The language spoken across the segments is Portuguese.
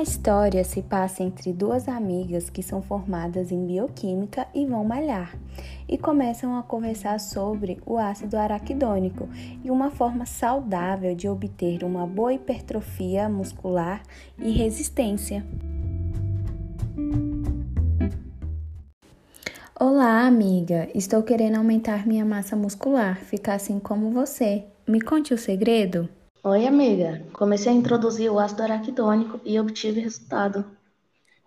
A história se passa entre duas amigas que são formadas em bioquímica e vão malhar, e começam a conversar sobre o ácido araquidônico e uma forma saudável de obter uma boa hipertrofia muscular e resistência. Olá, amiga! Estou querendo aumentar minha massa muscular, ficar assim como você. Me conte o segredo? Oi, amiga. Comecei a introduzir o ácido araquidônico e obtive resultado.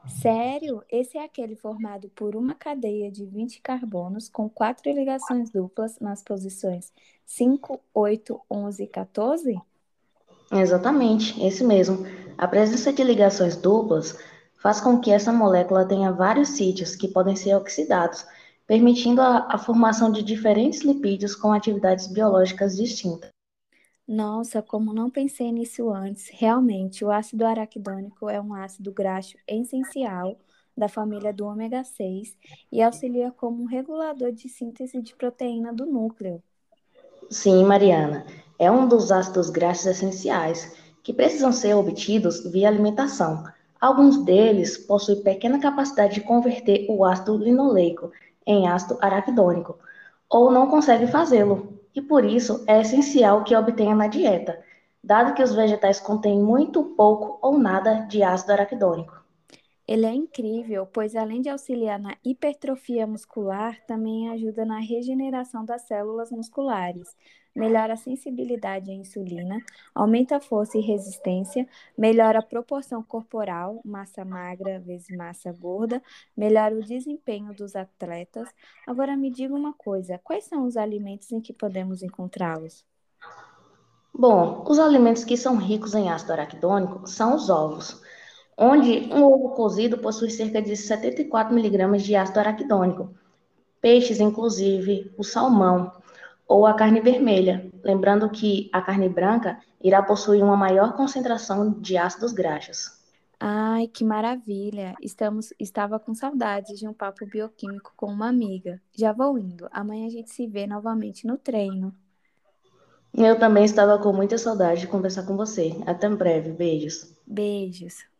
Sério? Esse é aquele formado por uma cadeia de 20 carbonos com quatro ligações duplas nas posições 5, 8, 11 e 14? Exatamente, esse mesmo. A presença de ligações duplas faz com que essa molécula tenha vários sítios que podem ser oxidados, permitindo a, a formação de diferentes lipídios com atividades biológicas distintas. Nossa, como não pensei nisso antes. Realmente, o ácido araquidônico é um ácido graxo essencial da família do ômega 6 e auxilia como um regulador de síntese de proteína do núcleo. Sim, Mariana, é um dos ácidos graxos essenciais que precisam ser obtidos via alimentação. Alguns deles possuem pequena capacidade de converter o ácido linoleico em ácido araquidônico, ou não conseguem fazê-lo, e por isso é essencial que obtenha na dieta, dado que os vegetais contêm muito pouco ou nada de ácido araquidônico. Ele é incrível, pois além de auxiliar na hipertrofia muscular, também ajuda na regeneração das células musculares, melhora a sensibilidade à insulina, aumenta a força e resistência, melhora a proporção corporal, massa magra vezes massa gorda, melhora o desempenho dos atletas. Agora me diga uma coisa, quais são os alimentos em que podemos encontrá-los? Bom, os alimentos que são ricos em ácido araquidônico são os ovos onde um ovo cozido possui cerca de 74 miligramas de ácido araquidônico. Peixes, inclusive o salmão ou a carne vermelha, lembrando que a carne branca irá possuir uma maior concentração de ácidos graxos. Ai, que maravilha! Estamos, estava com saudades de um papo bioquímico com uma amiga. Já vou indo. Amanhã a gente se vê novamente no treino. Eu também estava com muita saudade de conversar com você. Até breve. Beijos. Beijos.